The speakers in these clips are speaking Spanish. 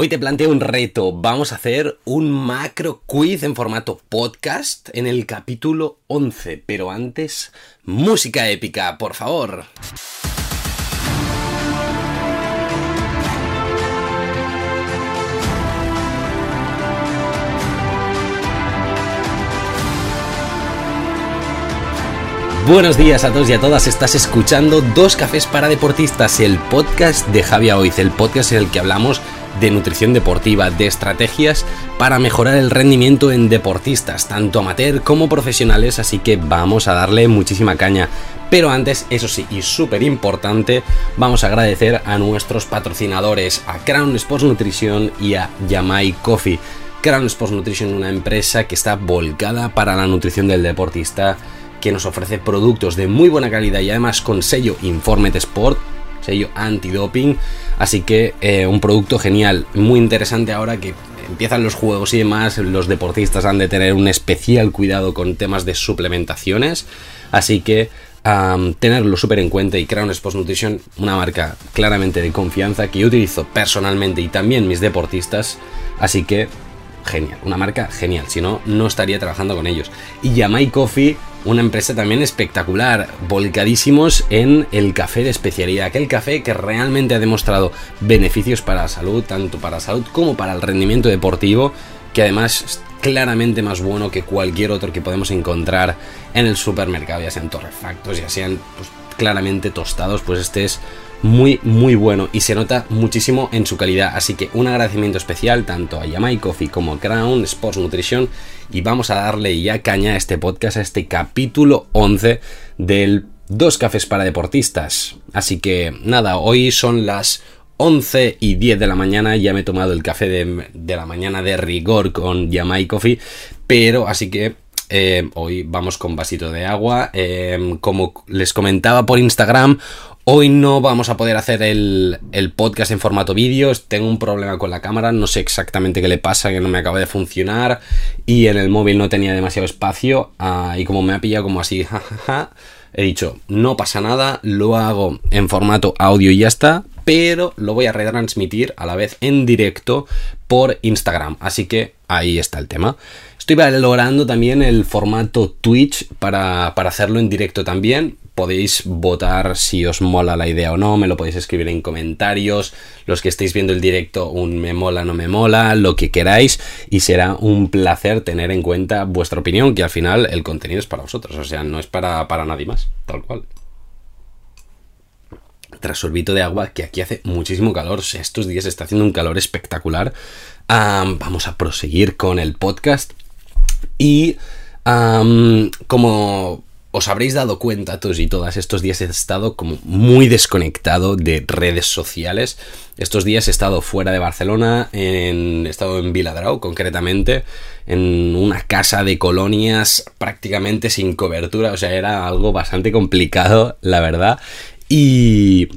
Hoy te planteo un reto. Vamos a hacer un macro quiz en formato podcast en el capítulo 11. Pero antes, música épica, por favor. Buenos días a todos y a todas, estás escuchando Dos Cafés para Deportistas, el podcast de Javier Oiz, el podcast en el que hablamos de nutrición deportiva, de estrategias para mejorar el rendimiento en deportistas, tanto amateur como profesionales, así que vamos a darle muchísima caña. Pero antes, eso sí, y súper importante, vamos a agradecer a nuestros patrocinadores, a Crown Sports Nutrition y a Yamai Coffee. Crown Sports Nutrition, una empresa que está volcada para la nutrición del deportista que nos ofrece productos de muy buena calidad y además con sello Informed Sport, antidoping. Así que eh, un producto genial, muy interesante ahora que empiezan los juegos y demás. Los deportistas han de tener un especial cuidado con temas de suplementaciones. Así que tenerlo súper en cuenta y Crown Sports Nutrition, una marca claramente de confianza que yo utilizo personalmente y también mis deportistas. Así que genial, una marca genial, si no, no estaría trabajando con ellos. Y Yamai Coffee una empresa también espectacular, volcadísimos en el café de especialidad, aquel café que realmente ha demostrado beneficios para la salud, tanto para la salud como para el rendimiento deportivo, que además es claramente más bueno que cualquier otro que podemos encontrar en el supermercado, ya sean torrefactos, ya sean claramente tostados, pues este es muy muy bueno y se nota muchísimo en su calidad. Así que un agradecimiento especial tanto a Yamai Coffee como a Crown Sports Nutrition y vamos a darle ya caña a este podcast a este capítulo 11 del Dos Cafés para Deportistas. Así que nada hoy son las 11 y 10 de la mañana ya me he tomado el café de, la mañana de rigor con Yamai Coffee pero así que eh, hoy vamos con vasito de agua. Eh, como les comentaba por Instagram, Hoy no vamos a poder hacer el, podcast en formato vídeo. Tengo un problema con la cámara, no sé exactamente qué le pasa, que no me acaba de funcionar. Y en el móvil no tenía demasiado espacio. Ah, y como me ha pillado como así, jajaja, he dicho, no pasa nada, lo hago en formato audio y ya está. Pero lo voy a retransmitir a la vez en directo por Instagram. Así que ahí está el tema. Estoy valorando también el formato Twitch para, para hacerlo en directo también podéis votar si os mola la idea o no, me lo podéis escribir en comentarios, los que estéis viendo el directo, un me mola, no me mola, lo que queráis, y será un placer tener en cuenta vuestra opinión, que al final el contenido es para vosotros, o sea, no es para, para nadie más, tal cual. Tras sorbito de agua, que aquí hace muchísimo calor, estos días está haciendo un calor espectacular. vamos a proseguir con el podcast. Y como os habréis dado cuenta todos y todas, estos días he estado como muy desconectado de redes sociales. Estos días he estado fuera de Barcelona, en, he estado en Viladrau concretamente, en una casa de colonias prácticamente sin cobertura, o sea, era algo bastante complicado, la verdad. Y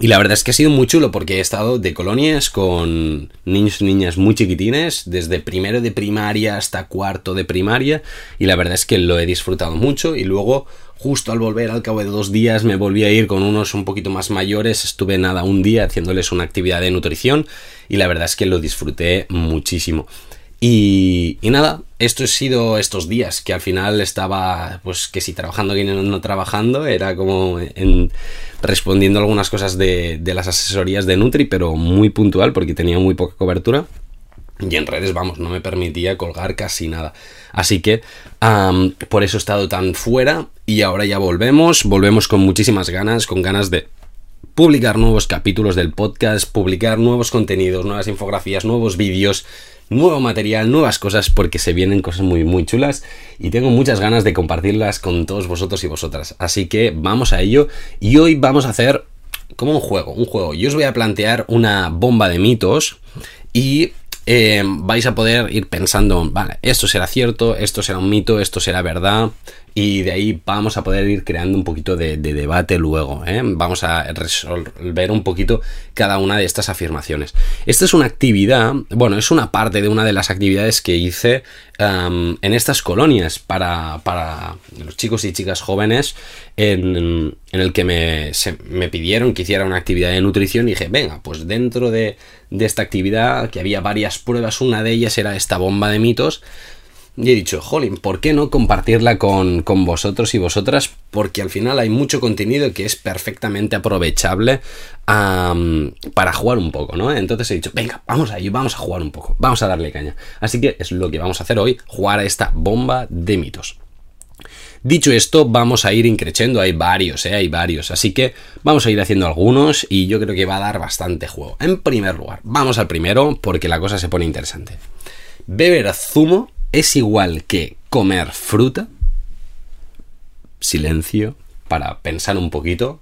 y la verdad es que ha sido muy chulo porque he estado de colonias con niños y niñas muy chiquitines, desde primero de primaria hasta cuarto de primaria, y la verdad es que lo he disfrutado mucho. Y luego, justo al volver, al cabo de dos días, me volví a ir con unos un poquito más mayores, estuve nada un día haciéndoles una actividad de nutrición, y la verdad es que lo disfruté muchísimo. Y, nada, esto ha sido estos días, que al final estaba, pues que si trabajando y no, trabajando, era como en, respondiendo algunas cosas de, las asesorías de Nutri, pero muy puntual porque tenía muy poca cobertura. Y en redes, vamos, no me permitía colgar casi nada. Así que por eso he estado tan fuera y ahora ya volvemos, volvemos con muchísimas ganas, con ganas de publicar nuevos capítulos del podcast, publicar nuevos contenidos, nuevas infografías, nuevos vídeos nuevo material, nuevas cosas, porque se vienen cosas muy, muy chulas y tengo muchas ganas de compartirlas con todos vosotros y vosotras. Así que vamos a ello y hoy vamos a hacer como un juego, un juego. Yo os voy a plantear una bomba de mitos y eh, vais a poder ir pensando, vale, esto será cierto, esto será un mito, esto será verdad, y de ahí vamos a poder ir creando un poquito de, debate luego. ¿eh? Vamos a resolver un poquito cada una de estas afirmaciones. Esta es una actividad, bueno, es una parte de una de las actividades que hice en estas colonias para, para, los chicos y chicas jóvenes en, el que me, me, pidieron que hiciera una actividad de nutrición y dije, venga, pues dentro de, de esta actividad, que había varias pruebas, una de ellas era esta bomba de mitos, y he dicho, jolín, ¿por qué no compartirla con, vosotros y vosotras? Porque al final hay mucho contenido que es perfectamente aprovechable para jugar un poco, ¿no? Entonces he dicho, venga, vamos ahí, vamos a jugar un poco, vamos a darle caña. Así que es lo que vamos a hacer hoy, jugar a esta bomba de mitos. Dicho esto, vamos a ir increciendo, hay varios, ¿eh? hay varios, así que vamos a ir haciendo algunos y yo creo que va a dar bastante juego. En primer lugar, vamos al primero porque la cosa se pone interesante. Beber zumo es igual que comer fruta. Silencio para pensar un poquito.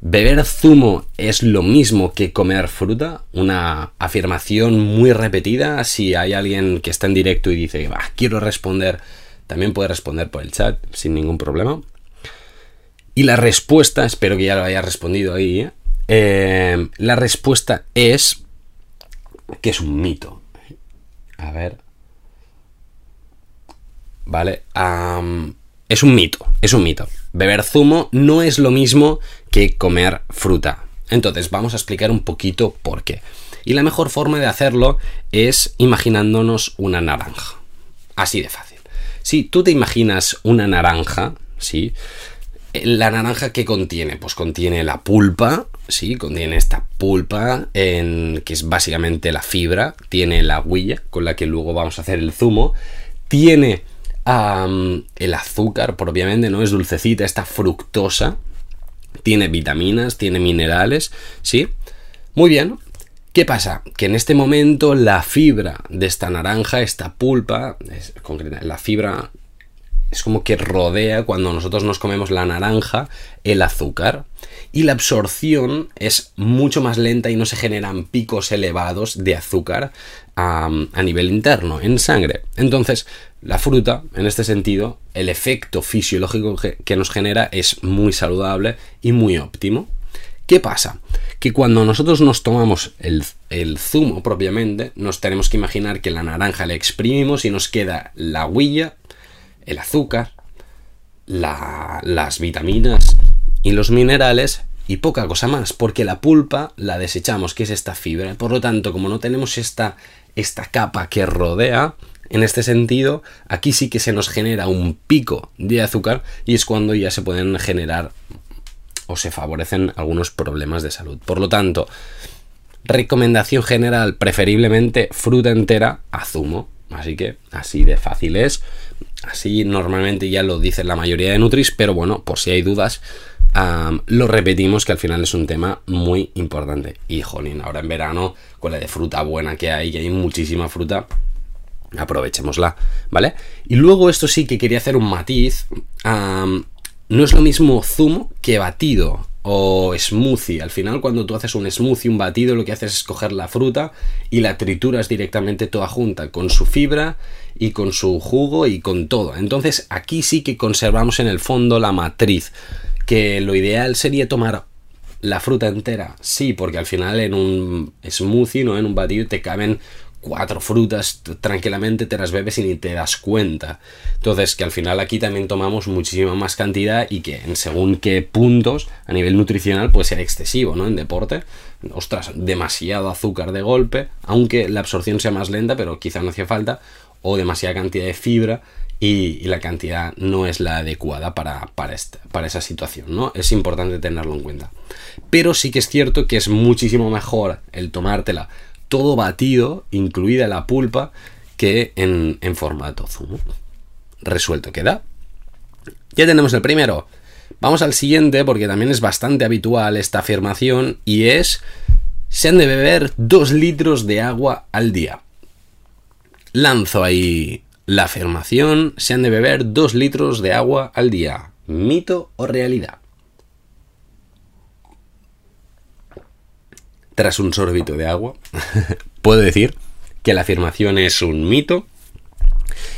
¿Beber zumo es lo mismo que comer fruta? Una afirmación muy repetida. Si hay alguien que está en directo y dice, quiero responder, también puede responder por el chat sin ningún problema. Y la respuesta, espero que ya lo haya respondido ahí, ¿eh? Eh, la respuesta es que es un mito. A ver. ¿Vale? es un mito, es un mito. Beber zumo no es lo mismo que comer fruta. Entonces, vamos a explicar un poquito por qué. Y la mejor forma de hacerlo es imaginándonos una naranja. Así de fácil. Si tú te imaginas una naranja, ¿sí? La naranja que contiene, pues contiene la pulpa, sí, contiene esta pulpa en, que es básicamente la fibra, tiene la huilla con la que luego vamos a hacer el zumo, tiene el azúcar propiamente, ¿no? Es dulcecita, está fructosa, tiene vitaminas, tiene minerales, ¿sí? Muy bien. ¿Qué pasa? Que en este momento la fibra de esta naranja, esta pulpa, es, la fibra es como que rodea cuando nosotros nos comemos la naranja el azúcar y la absorción es mucho más lenta y no se generan picos elevados de azúcar a, nivel interno, en sangre. Entonces, la fruta, en este sentido, el efecto fisiológico que, nos genera es muy saludable y muy óptimo. ¿Qué pasa? Que cuando nosotros nos tomamos el, el, zumo propiamente, nos tenemos que imaginar que la naranja la exprimimos y nos queda la huilla el azúcar, las vitaminas y los minerales y poca cosa más, porque la pulpa la desechamos, que es esta fibra. Por lo tanto, como no tenemos esta, esta capa que rodea, en este sentido, aquí sí que se nos genera un pico de azúcar y es cuando ya se pueden generar o se favorecen algunos problemas de salud. Por lo tanto, recomendación general, preferiblemente fruta entera a zumo. Así que así de fácil es. Así normalmente ya lo dice la mayoría de Nutris, pero bueno, por si hay dudas, lo repetimos que al final es un tema muy importante. Y jolín, ahora en verano, con la de fruta buena que hay, que hay muchísima fruta, aprovechémosla, ¿vale? Y luego esto sí que quería hacer un matiz. No es lo mismo zumo que batido o smoothie. Al final, cuando tú haces un smoothie, un batido, lo que haces es coger la fruta y la trituras directamente toda junta, con su fibra y con su jugo y con todo. Entonces, aquí sí que conservamos en el fondo la matriz. Que lo ideal sería tomar la fruta entera, sí, porque al final en un smoothie, ¿no? En un batido te caben cuatro frutas tranquilamente te las bebes y ni te das cuenta. Entonces, que al final aquí también tomamos muchísima más cantidad y que en según qué puntos a nivel nutricional puede ser excesivo, ¿no? En deporte, ostras, demasiado azúcar de golpe, aunque la absorción sea más lenta, pero quizá no hacía falta, o demasiada cantidad de fibra y, la cantidad no es la adecuada para, para, para esa situación, ¿no? Es importante tenerlo en cuenta. Pero sí que es cierto que es muchísimo mejor el tomártela todo batido, incluida la pulpa, que en, formato zumo. Resuelto queda. Ya tenemos el primero. Vamos al siguiente porque también es bastante habitual esta afirmación y es se han de beber 2 litros de agua al día. Lanzo ahí la afirmación, se han de beber 2 litros de agua al día. ¿Mito o realidad? Tras un sorbito de agua, puedo decir que la afirmación es un mito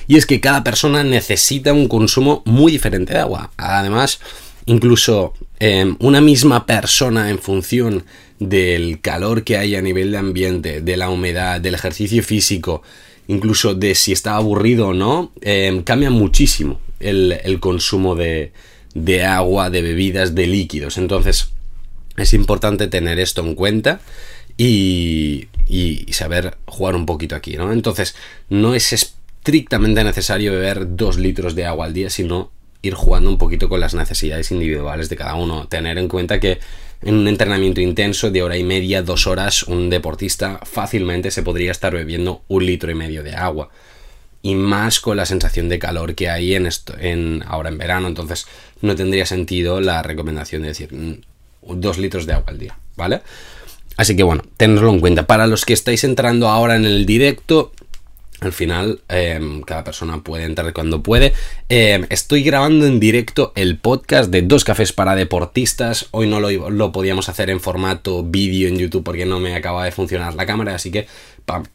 Y es que cada persona necesita un consumo muy diferente de agua. Además, incluso em, una misma persona en función del calor que hay a nivel de ambiente, de la humedad, del ejercicio físico, incluso de si está aburrido o no, em, cambia muchísimo el, consumo de, de agua, de bebidas, de líquidos. Entonces, es importante tener esto en cuenta y, y, saber jugar un poquito aquí, ¿no? Entonces, no es estrictamente necesario beber dos litros de agua al día, sino ir jugando un poquito con las necesidades individuales de cada uno. Tener en cuenta que en un entrenamiento intenso de hora y media, dos horas, un deportista fácilmente se podría estar bebiendo un litro y medio de agua. Y más con la sensación de calor que hay en esto, en, ahora en verano. Entonces no tendría sentido la recomendación de decir mm, dos litros de agua al día, ¿vale? Así que bueno, tenedlo en cuenta. Para los que estáis entrando ahora en el directo, al final, em, cada persona puede entrar cuando puede. Em, estoy grabando en directo el podcast de Dos Cafés para Deportistas. Hoy no lo, lo podíamos hacer en formato vídeo en YouTube porque no me acaba de funcionar la cámara, así que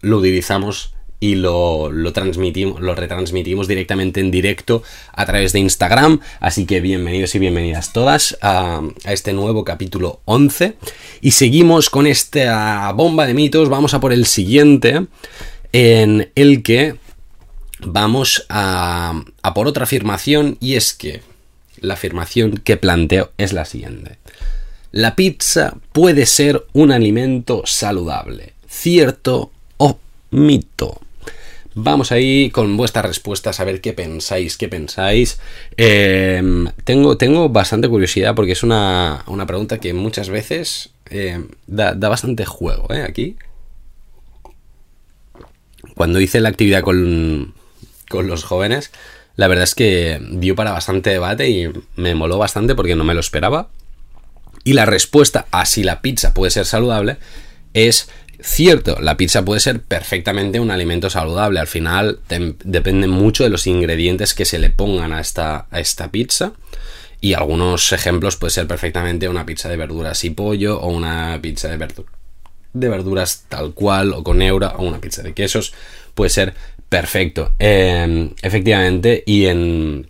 lo utilizamos y lo, transmitimos, lo retransmitimos directamente en directo a través de Instagram. Así que bienvenidos y bienvenidas todas a, a, este nuevo capítulo 11. Y seguimos con esta bomba de mitos. Vamos a por el siguiente, en el que vamos a, a por otra afirmación. Y es que la afirmación que planteo es la siguiente. La pizza puede ser un alimento saludable. ¿Cierto o mito? Vamos ahí con vuestras respuestas a ver qué pensáis, qué pensáis. Em, tengo, tengo bastante curiosidad porque es una, pregunta que muchas veces em, da, bastante juego, ¿eh? Aquí. Cuando hice la actividad con, con los jóvenes, la verdad es que dio para bastante debate y me moló bastante porque no me lo esperaba. Y la respuesta a si la pizza puede ser saludable es Cierto, la pizza puede ser perfectamente un alimento saludable. Al final depende mucho de los ingredientes que se le pongan a esta, a esta pizza. Y algunos ejemplos puede ser perfectamente una pizza de verduras y pollo o una pizza de, de verduras tal cual o con eura o una pizza de quesos. Puede ser perfecto. Em, efectivamente, y en,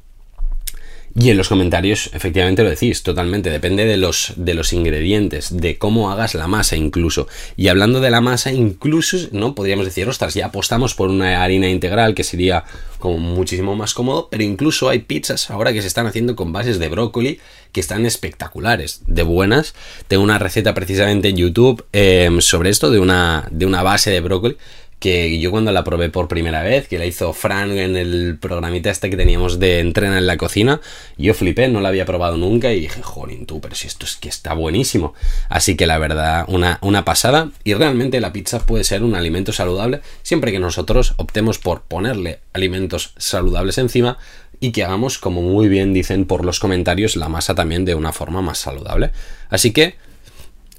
y en los comentarios, efectivamente lo decís, totalmente, depende de los, de los ingredientes, de cómo hagas la masa incluso. Y hablando de la masa, incluso, ¿no? Podríamos decir, ostras, ya apostamos por una harina integral que sería como muchísimo más cómodo, pero incluso hay pizzas ahora que se están haciendo con bases de brócoli que están espectaculares, de buenas. Tengo una receta precisamente en YouTube eh, sobre esto, de una, de una base de brócoli que yo cuando la probé por primera vez, que la hizo Fran en el programita este que teníamos de entrena en la cocina, yo flipé, no la había probado nunca y dije, jolín tú, pero si esto es que está buenísimo. Así que la verdad, una, una pasada y realmente la pizza puede ser un alimento saludable siempre que nosotros optemos por ponerle alimentos saludables encima y que hagamos, como muy bien dicen por los comentarios, la masa también de una forma más saludable. Así que,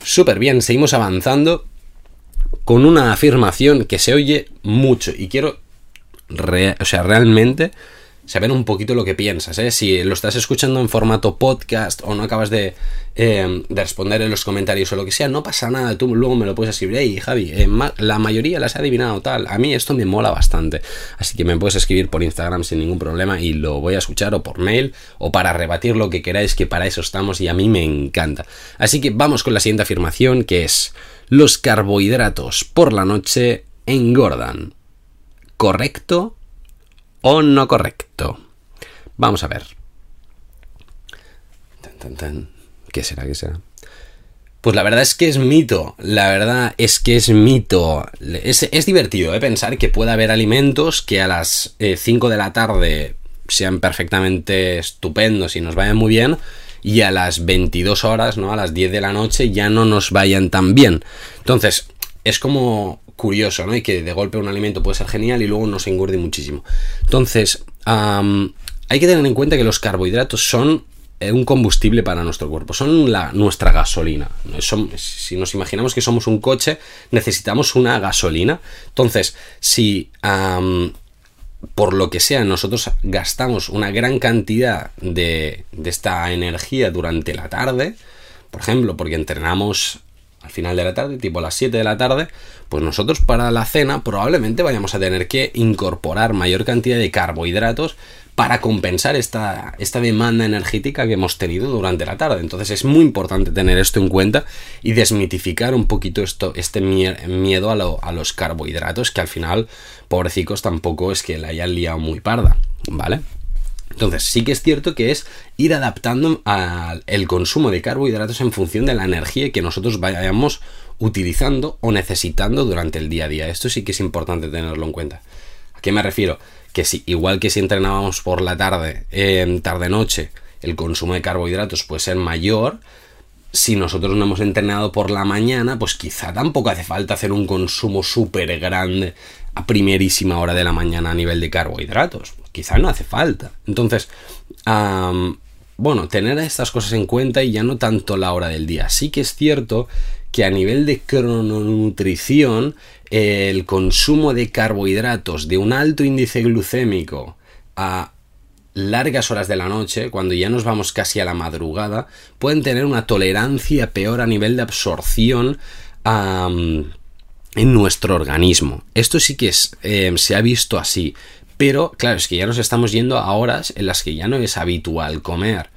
súper bien, seguimos avanzando con una afirmación que se oye mucho y quiero, o sea, realmente saber un poquito lo que piensas, ¿eh? Si lo estás escuchando en formato podcast o no acabas de, eh, responder en los comentarios o lo que sea, no pasa nada, tú luego me lo puedes escribir, hey Javi, eh, la mayoría las ha adivinado tal, a mí esto me mola bastante, así que me puedes escribir por Instagram sin ningún problema y lo voy a escuchar o por mail o para rebatir lo que queráis, que para eso estamos y a mí me encanta. Así que vamos con la siguiente afirmación que es los carbohidratos por la noche engordan. ¿Correcto o no correcto? Vamos a ver. ¿Qué será? ¿Qué será? Pues la verdad es que es mito, la verdad es que es mito. Es, divertido ¿eh? pensar que puede haber alimentos que a las 5 eh, de la tarde sean perfectamente estupendos y nos vayan muy bien, y a las 22 horas, ¿no? A las 10 de la noche ya no nos vayan tan bien. Entonces, es como curioso, ¿no? Y que de golpe un alimento puede ser genial y luego nos engorde muchísimo. Entonces, hay que tener en cuenta que los carbohidratos son eh, un combustible para nuestro cuerpo, son la, nuestra gasolina. si nos imaginamos que somos un coche, necesitamos una gasolina. Entonces, si por lo que sea, nosotros gastamos una gran cantidad de, esta energía durante la tarde, por ejemplo, porque entrenamos al final de la tarde, tipo a las 7 de la tarde, pues nosotros para la cena probablemente vayamos a tener que incorporar mayor cantidad de carbohidratos para compensar esta, esta demanda energética que hemos tenido durante la tarde. Entonces es muy importante tener esto en cuenta y desmitificar un poquito esto, este miedo a, los carbohidratos que al final, pobrecicos, tampoco es que la hayan liado muy parda, ¿vale? Entonces, sí que es cierto que es ir adaptando el consumo de carbohidratos en función de la energía que nosotros vayamos utilizando o necesitando durante el día a día. Esto sí que es importante tenerlo en cuenta. ¿A qué me refiero? Que si, igual que si entrenábamos por la tarde, en tarde-noche, el consumo de carbohidratos puede ser mayor, si nosotros no hemos entrenado por la mañana, pues quizá tampoco hace falta hacer un consumo súper grande a primerísima hora de la mañana a nivel de carbohidratos. Quizá no hace falta. Entonces, bueno, tener estas cosas en cuenta y ya no tanto la hora del día. Sí que es cierto que a nivel de crononutrición, el consumo de carbohidratos de un alto índice glucémico a largas horas de la noche, cuando ya nos vamos casi a la madrugada, pueden tener una tolerancia peor a nivel de absorción en nuestro organismo. Esto sí que eh, se ha visto así. Pero, claro, es que ya nos estamos yendo a horas en las que ya no es habitual comer.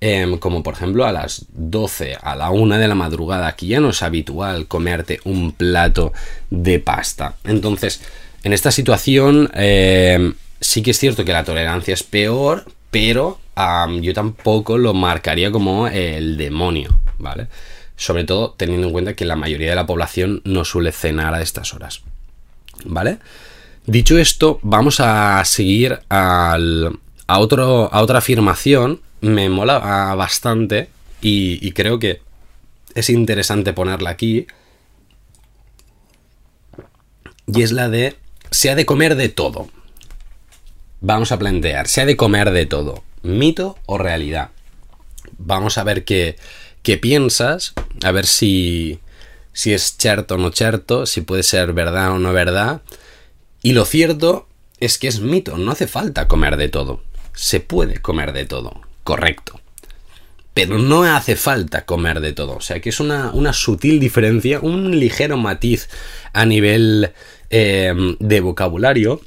Em, como por ejemplo a las 12, a la 1 de la madrugada, aquí ya no es habitual comerte un plato de pasta. Entonces, en esta situación em, sí que es cierto que la tolerancia es peor, pero yo tampoco lo marcaría como el demonio, ¿vale? Sobre todo teniendo en cuenta que la mayoría de la población no suele cenar a estas horas, ¿vale? Dicho esto, vamos a seguir al, a, otro, a otra afirmación. Me mola bastante y, creo que es interesante ponerla aquí. Y es la de se ha de comer de todo. Vamos a plantear, se ha de comer de todo. ¿Mito o realidad? Vamos a ver qué, qué piensas, a ver si, si es cierto o no cierto, si puede ser verdad o no verdad. Y lo cierto es que es mito, no hace falta comer de todo. Se puede comer de todo, correcto. Pero no hace falta comer de todo. O sea que es una, sutil diferencia, un ligero matiz a nivel em, de vocabulario,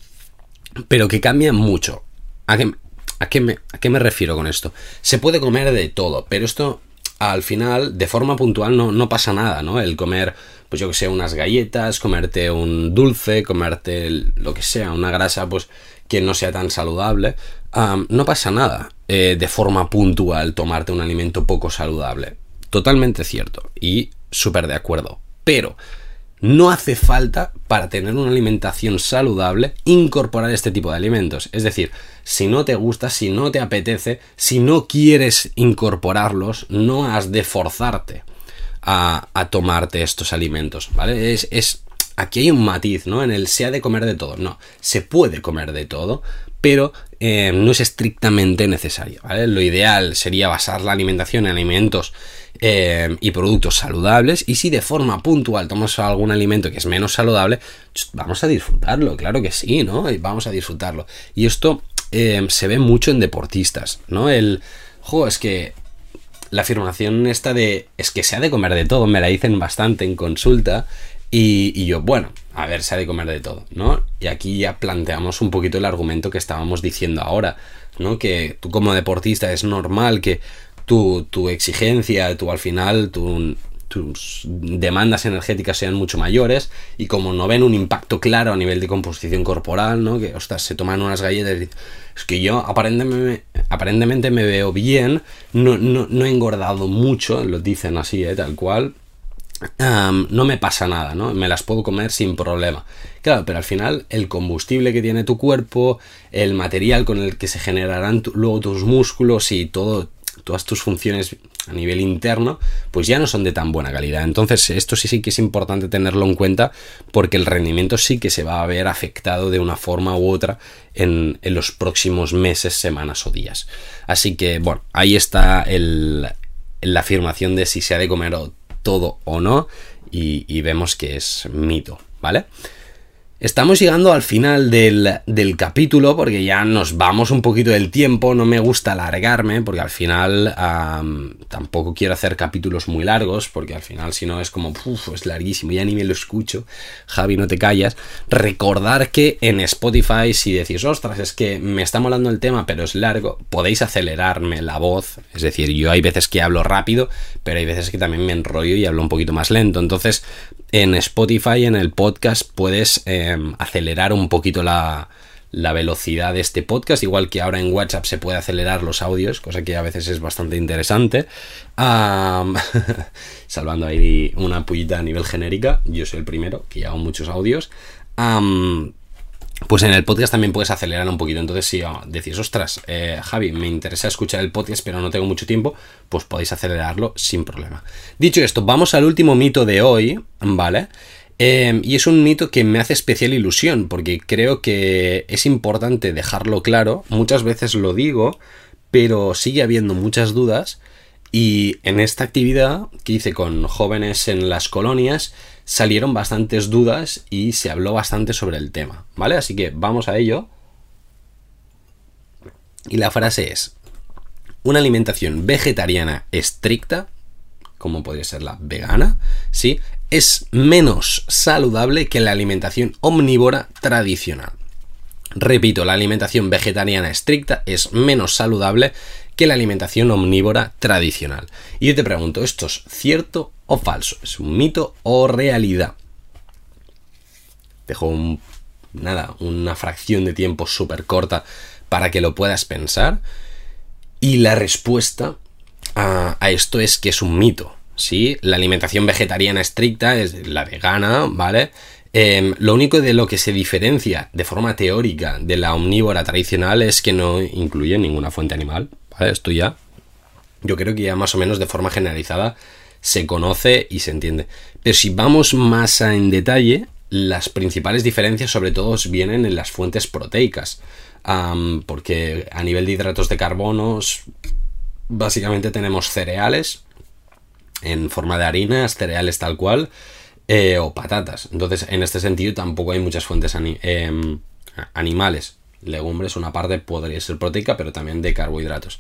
pero que cambia mucho. ¿A qué, a, qué me, ¿A qué me refiero con esto? Se puede comer de todo, pero esto al final, de forma puntual, no, no pasa nada, ¿no? El comer pues yo que sé, unas galletas, comerte un dulce, comerte lo que sea, una grasa, pues que no sea tan saludable, no pasa nada eh, de forma puntual tomarte un alimento poco saludable. Totalmente cierto y súper de acuerdo. Pero no hace falta para tener una alimentación saludable incorporar este tipo de alimentos. Es decir, si no te gusta, si no te apetece, si no quieres incorporarlos, no has de forzarte a, tomarte estos alimentos, ¿vale? Es, es, aquí hay un matiz, ¿no? En el se ha de comer de todo. No, se puede comer de todo, pero eh, no es estrictamente necesario. Lo ideal sería basar la alimentación en alimentos eh, y productos saludables y si de forma puntual tomas algún alimento que es menos saludable, vamos a disfrutarlo, claro que sí, ¿no? Vamos a disfrutarlo. Y esto eh, se ve mucho en deportistas, ¿no? El, jo, es que la afirmación esta de es que se ha de comer de todo, me la dicen bastante en consulta y, yo, bueno, a ver, se ha de comer de todo, ¿no? Y aquí ya planteamos un poquito el argumento que estábamos diciendo ahora, ¿no? Que tú como deportista es normal que tu, tu exigencia, tú al final, tu, tus demandas energéticas sean mucho mayores y como no ven un impacto claro a nivel de composición corporal, ¿no? Que, ostras, se toman unas galletas y es que yo aparentemente, aparentemente me veo bien, no, no, he engordado mucho, lo dicen así, ¿eh? tal cual, no me pasa nada, ¿no? Me las puedo comer sin problema. Claro, pero al final el combustible que tiene tu cuerpo, el material con el que se generarán luego tus músculos y todo, todas tus funciones a nivel interno, pues ya no son de tan buena calidad. Entonces, esto sí, sí que es importante tenerlo en cuenta porque el rendimiento sí que se va a ver afectado de una forma u otra en, los próximos meses, semanas o días. Así que, bueno, ahí está la afirmación de si se ha de comer todo o no y, vemos que es mito, ¿vale? Estamos llegando al final del, capítulo porque ya nos vamos un poquito del tiempo, no me gusta alargarme porque al final tampoco quiero hacer capítulos muy largos porque al final si no es como, uff, es larguísimo, ya ni me lo escucho, Javi, no te callas. Recordar que en Spotify si decís, ostras, es que me está molando el tema pero es largo, podéis acelerarme la voz, es decir, yo hay veces que hablo rápido, pero hay veces que también me enrollo y hablo un poquito más lento, entonces en Spotify, en el podcast, puedes em, acelerar un poquito la, velocidad de este podcast, igual que ahora en WhatsApp se puede acelerar los audios, cosa que a veces es bastante interesante. salvando ahí una pullita a nivel genérica, yo soy el primero, que hago muchos audios pues en el podcast también puedes acelerar un poquito. Entonces, si decís, ostras, eh, Javi, me interesa escuchar el podcast, pero no tengo mucho tiempo, pues podéis acelerarlo sin problema. Dicho esto, vamos al último mito de hoy, ¿vale? Em, y es un mito que me hace especial ilusión, porque creo que es importante dejarlo claro. Muchas veces lo digo, pero sigue habiendo muchas dudas. Y en esta actividad que hice con jóvenes en las colonias, salieron bastantes dudas y se habló bastante sobre el tema, ¿vale? Así que vamos a ello. Y la frase es, una alimentación vegetariana estricta, como podría ser la vegana, ¿sí? Es menos saludable que la alimentación omnívora tradicional. Repito, la alimentación vegetariana estricta es menos saludable que la alimentación omnívora tradicional. Y yo te pregunto, ¿esto es cierto o falso? ¿Es un mito o realidad? Dejo nada, una fracción de tiempo súper corta para que lo puedas pensar. Y la respuesta a, esto es que es un mito. ¿sí? La alimentación vegetariana estricta es la vegana, ¿vale? Em, lo único de lo que se diferencia de forma teórica de la omnívora tradicional es que no incluye ninguna fuente animal, esto ya, yo creo que ya más o menos de forma generalizada se conoce y se entiende. Pero si vamos más en detalle, las principales diferencias sobre todo vienen en las fuentes proteicas. porque a nivel de hidratos de carbono, básicamente tenemos cereales en forma de harinas, cereales tal cual, eh, o patatas. Entonces, en este sentido, tampoco hay muchas fuentes em, animales legumbres, una parte podría ser proteica, pero también de carbohidratos.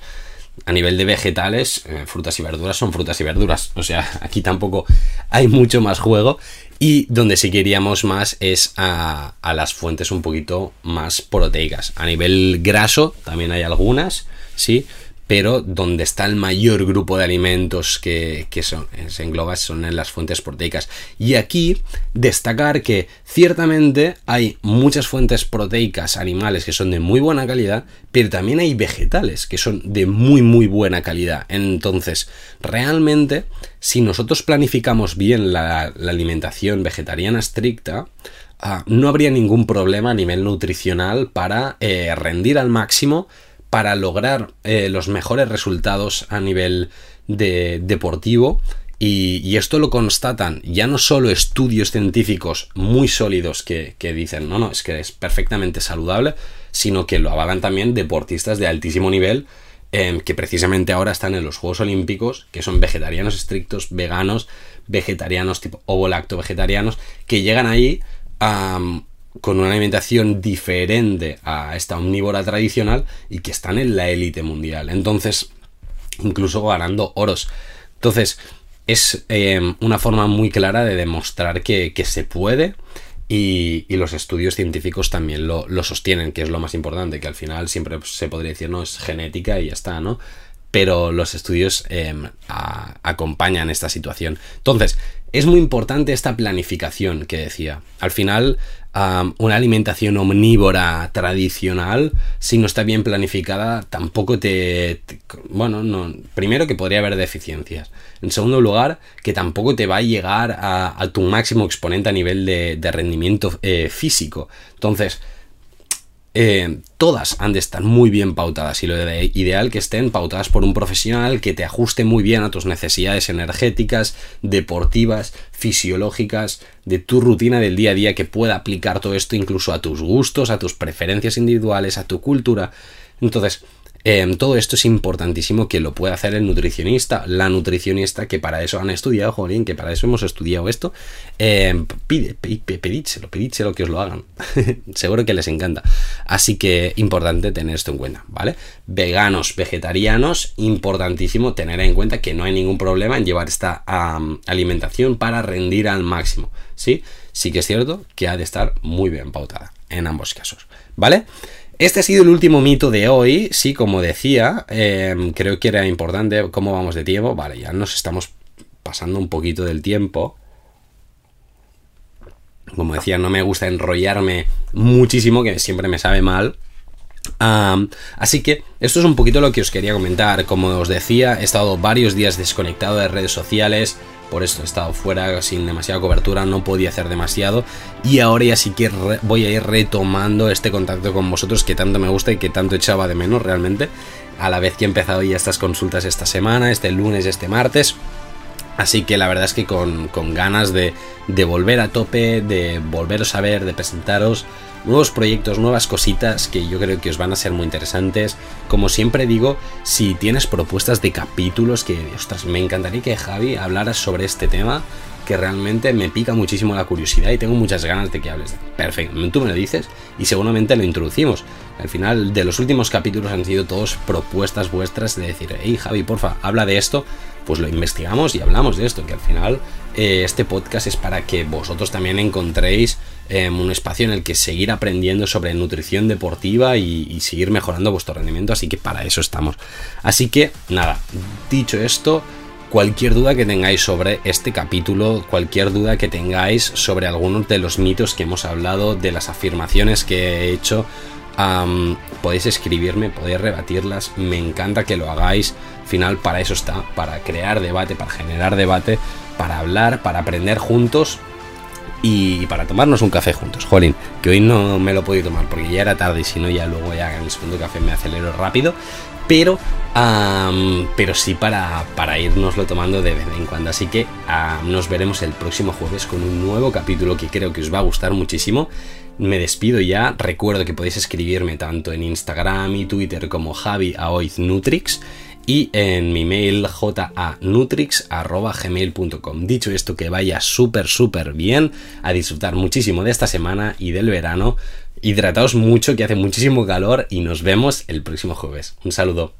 A nivel de vegetales, eh, frutas y verduras son frutas y verduras. O sea, aquí tampoco hay mucho más juego. Y donde sí queríamos más es a las fuentes un poquito más proteicas. A nivel graso también hay algunas, sí, pero donde está el mayor grupo de alimentos que, son, se engloba son en las fuentes proteicas. Y aquí destacar que ciertamente hay muchas fuentes proteicas animales que son de muy buena calidad, pero también hay vegetales que son de muy muy buena calidad. Entonces, realmente, si nosotros planificamos bien la, alimentación vegetariana estricta, ah, no habría ningún problema a nivel nutricional para eh, rendir al máximo para lograr eh, los mejores resultados a nivel de, deportivo. Y, esto lo constatan ya no solo estudios científicos muy sólidos que, dicen, no, no, es que es perfectamente saludable, sino que lo avalan también deportistas de altísimo nivel em, que precisamente ahora están en los Juegos Olímpicos, que son vegetarianos estrictos, veganos, vegetarianos tipo ovo-lacto vegetarianos, que llegan ahí a con una alimentación diferente a esta omnívora tradicional y que están en la élite mundial. Entonces, incluso ganando oros. Entonces, es eh, una forma muy clara de demostrar que, se puede y, los estudios científicos también lo, sostienen, que es lo más importante, que al final siempre se podría decir, no, es genética y ya está, ¿no? Pero los estudios eh, acompañan esta situación. Entonces, es muy importante esta planificación que decía. Al final, una alimentación omnívora tradicional, si no está bien planificada, tampoco te, bueno, no, primero que podría haber deficiencias. En segundo lugar, que tampoco te va a llegar a, tu máximo exponente a nivel de, rendimiento eh, físico. Entonces, eh, todas han de estar muy bien pautadas y lo ideal que estén pautadas por un profesional que te ajuste muy bien a tus necesidades energéticas, deportivas, fisiológicas, de tu rutina del día a día que pueda aplicar todo esto incluso a tus gustos, a tus preferencias individuales, a tu cultura. Entonces, Em, todo esto es importantísimo que lo pueda hacer el nutricionista, la nutricionista, que para eso han estudiado, joder, que para eso hemos estudiado esto. Eh, pide, pedídselo, pedídselo que os lo hagan. Seguro que les encanta. Así que importante tener esto en cuenta, ¿vale? Veganos, vegetarianos, importantísimo tener en cuenta que no hay ningún problema en llevar esta alimentación para rendir al máximo, ¿sí? Sí que es cierto que ha de estar muy bien pautada en ambos casos, ¿vale? Este ha sido el último mito de hoy. Sí, como decía, em, creo que era importante cómo vamos de tiempo. Vale, ya nos estamos pasando un poquito del tiempo. Como decía, no me gusta enrollarme muchísimo, que siempre me sabe mal. Así que esto es un poquito lo que os quería comentar. Como os decía, he estado varios días desconectado de redes sociales por esto he estado fuera sin demasiada cobertura, no podía hacer demasiado y ahora ya sí que voy a ir retomando este contacto con vosotros que tanto me gusta y que tanto echaba de menos realmente, a la vez que he empezado ya estas consultas esta semana, este lunes, este martes. Así que la verdad es que con, ganas de, de volver a tope, de volveros a ver, de presentaros nuevos proyectos, nuevas cositas que yo creo que os van a ser muy interesantes. Como siempre digo, si tienes propuestas de capítulos que, ostras, me encantaría que Javi hablara sobre este tema, que realmente me pica muchísimo la curiosidad y tengo muchas ganas de que hables. Perfecto, tú me lo dices y seguramente lo introducimos. Al final de los últimos capítulos han sido todos propuestas vuestras de decir, hey Javi, porfa, habla de esto, pues lo investigamos y hablamos de esto, que al final eh, este podcast es para que vosotros también encontréis em, un espacio en el que seguir aprendiendo sobre nutrición deportiva y, seguir mejorando vuestro rendimiento, así que para eso estamos. Así que nada, dicho esto, cualquier duda que tengáis sobre este capítulo, cualquier duda que tengáis sobre algunos de los mitos que hemos hablado, de las afirmaciones que he hecho, podéis escribirme, podéis rebatirlas, me encanta que lo hagáis, al final para eso está, para crear debate, para generar debate, para hablar, para aprender juntos y para tomarnos un café juntos. Jolín, que hoy no me lo he podido tomar porque ya era tarde y si no ya luego ya en el segundo café me acelero rápido. Pero, pero sí para, para irnoslo tomando de vez en cuando. Así que nos veremos el próximo jueves con un nuevo capítulo que creo que os va a gustar muchísimo. Me despido ya. Recuerdo que podéis escribirme tanto en Instagram y Twitter como Javi Nutrix y en mi mail janutrix.gmail.com. Dicho esto, que vaya súper, súper bien, a disfrutar muchísimo de esta semana y del verano. Hidrataos mucho, que hace muchísimo calor y nos vemos el próximo jueves. Un saludo.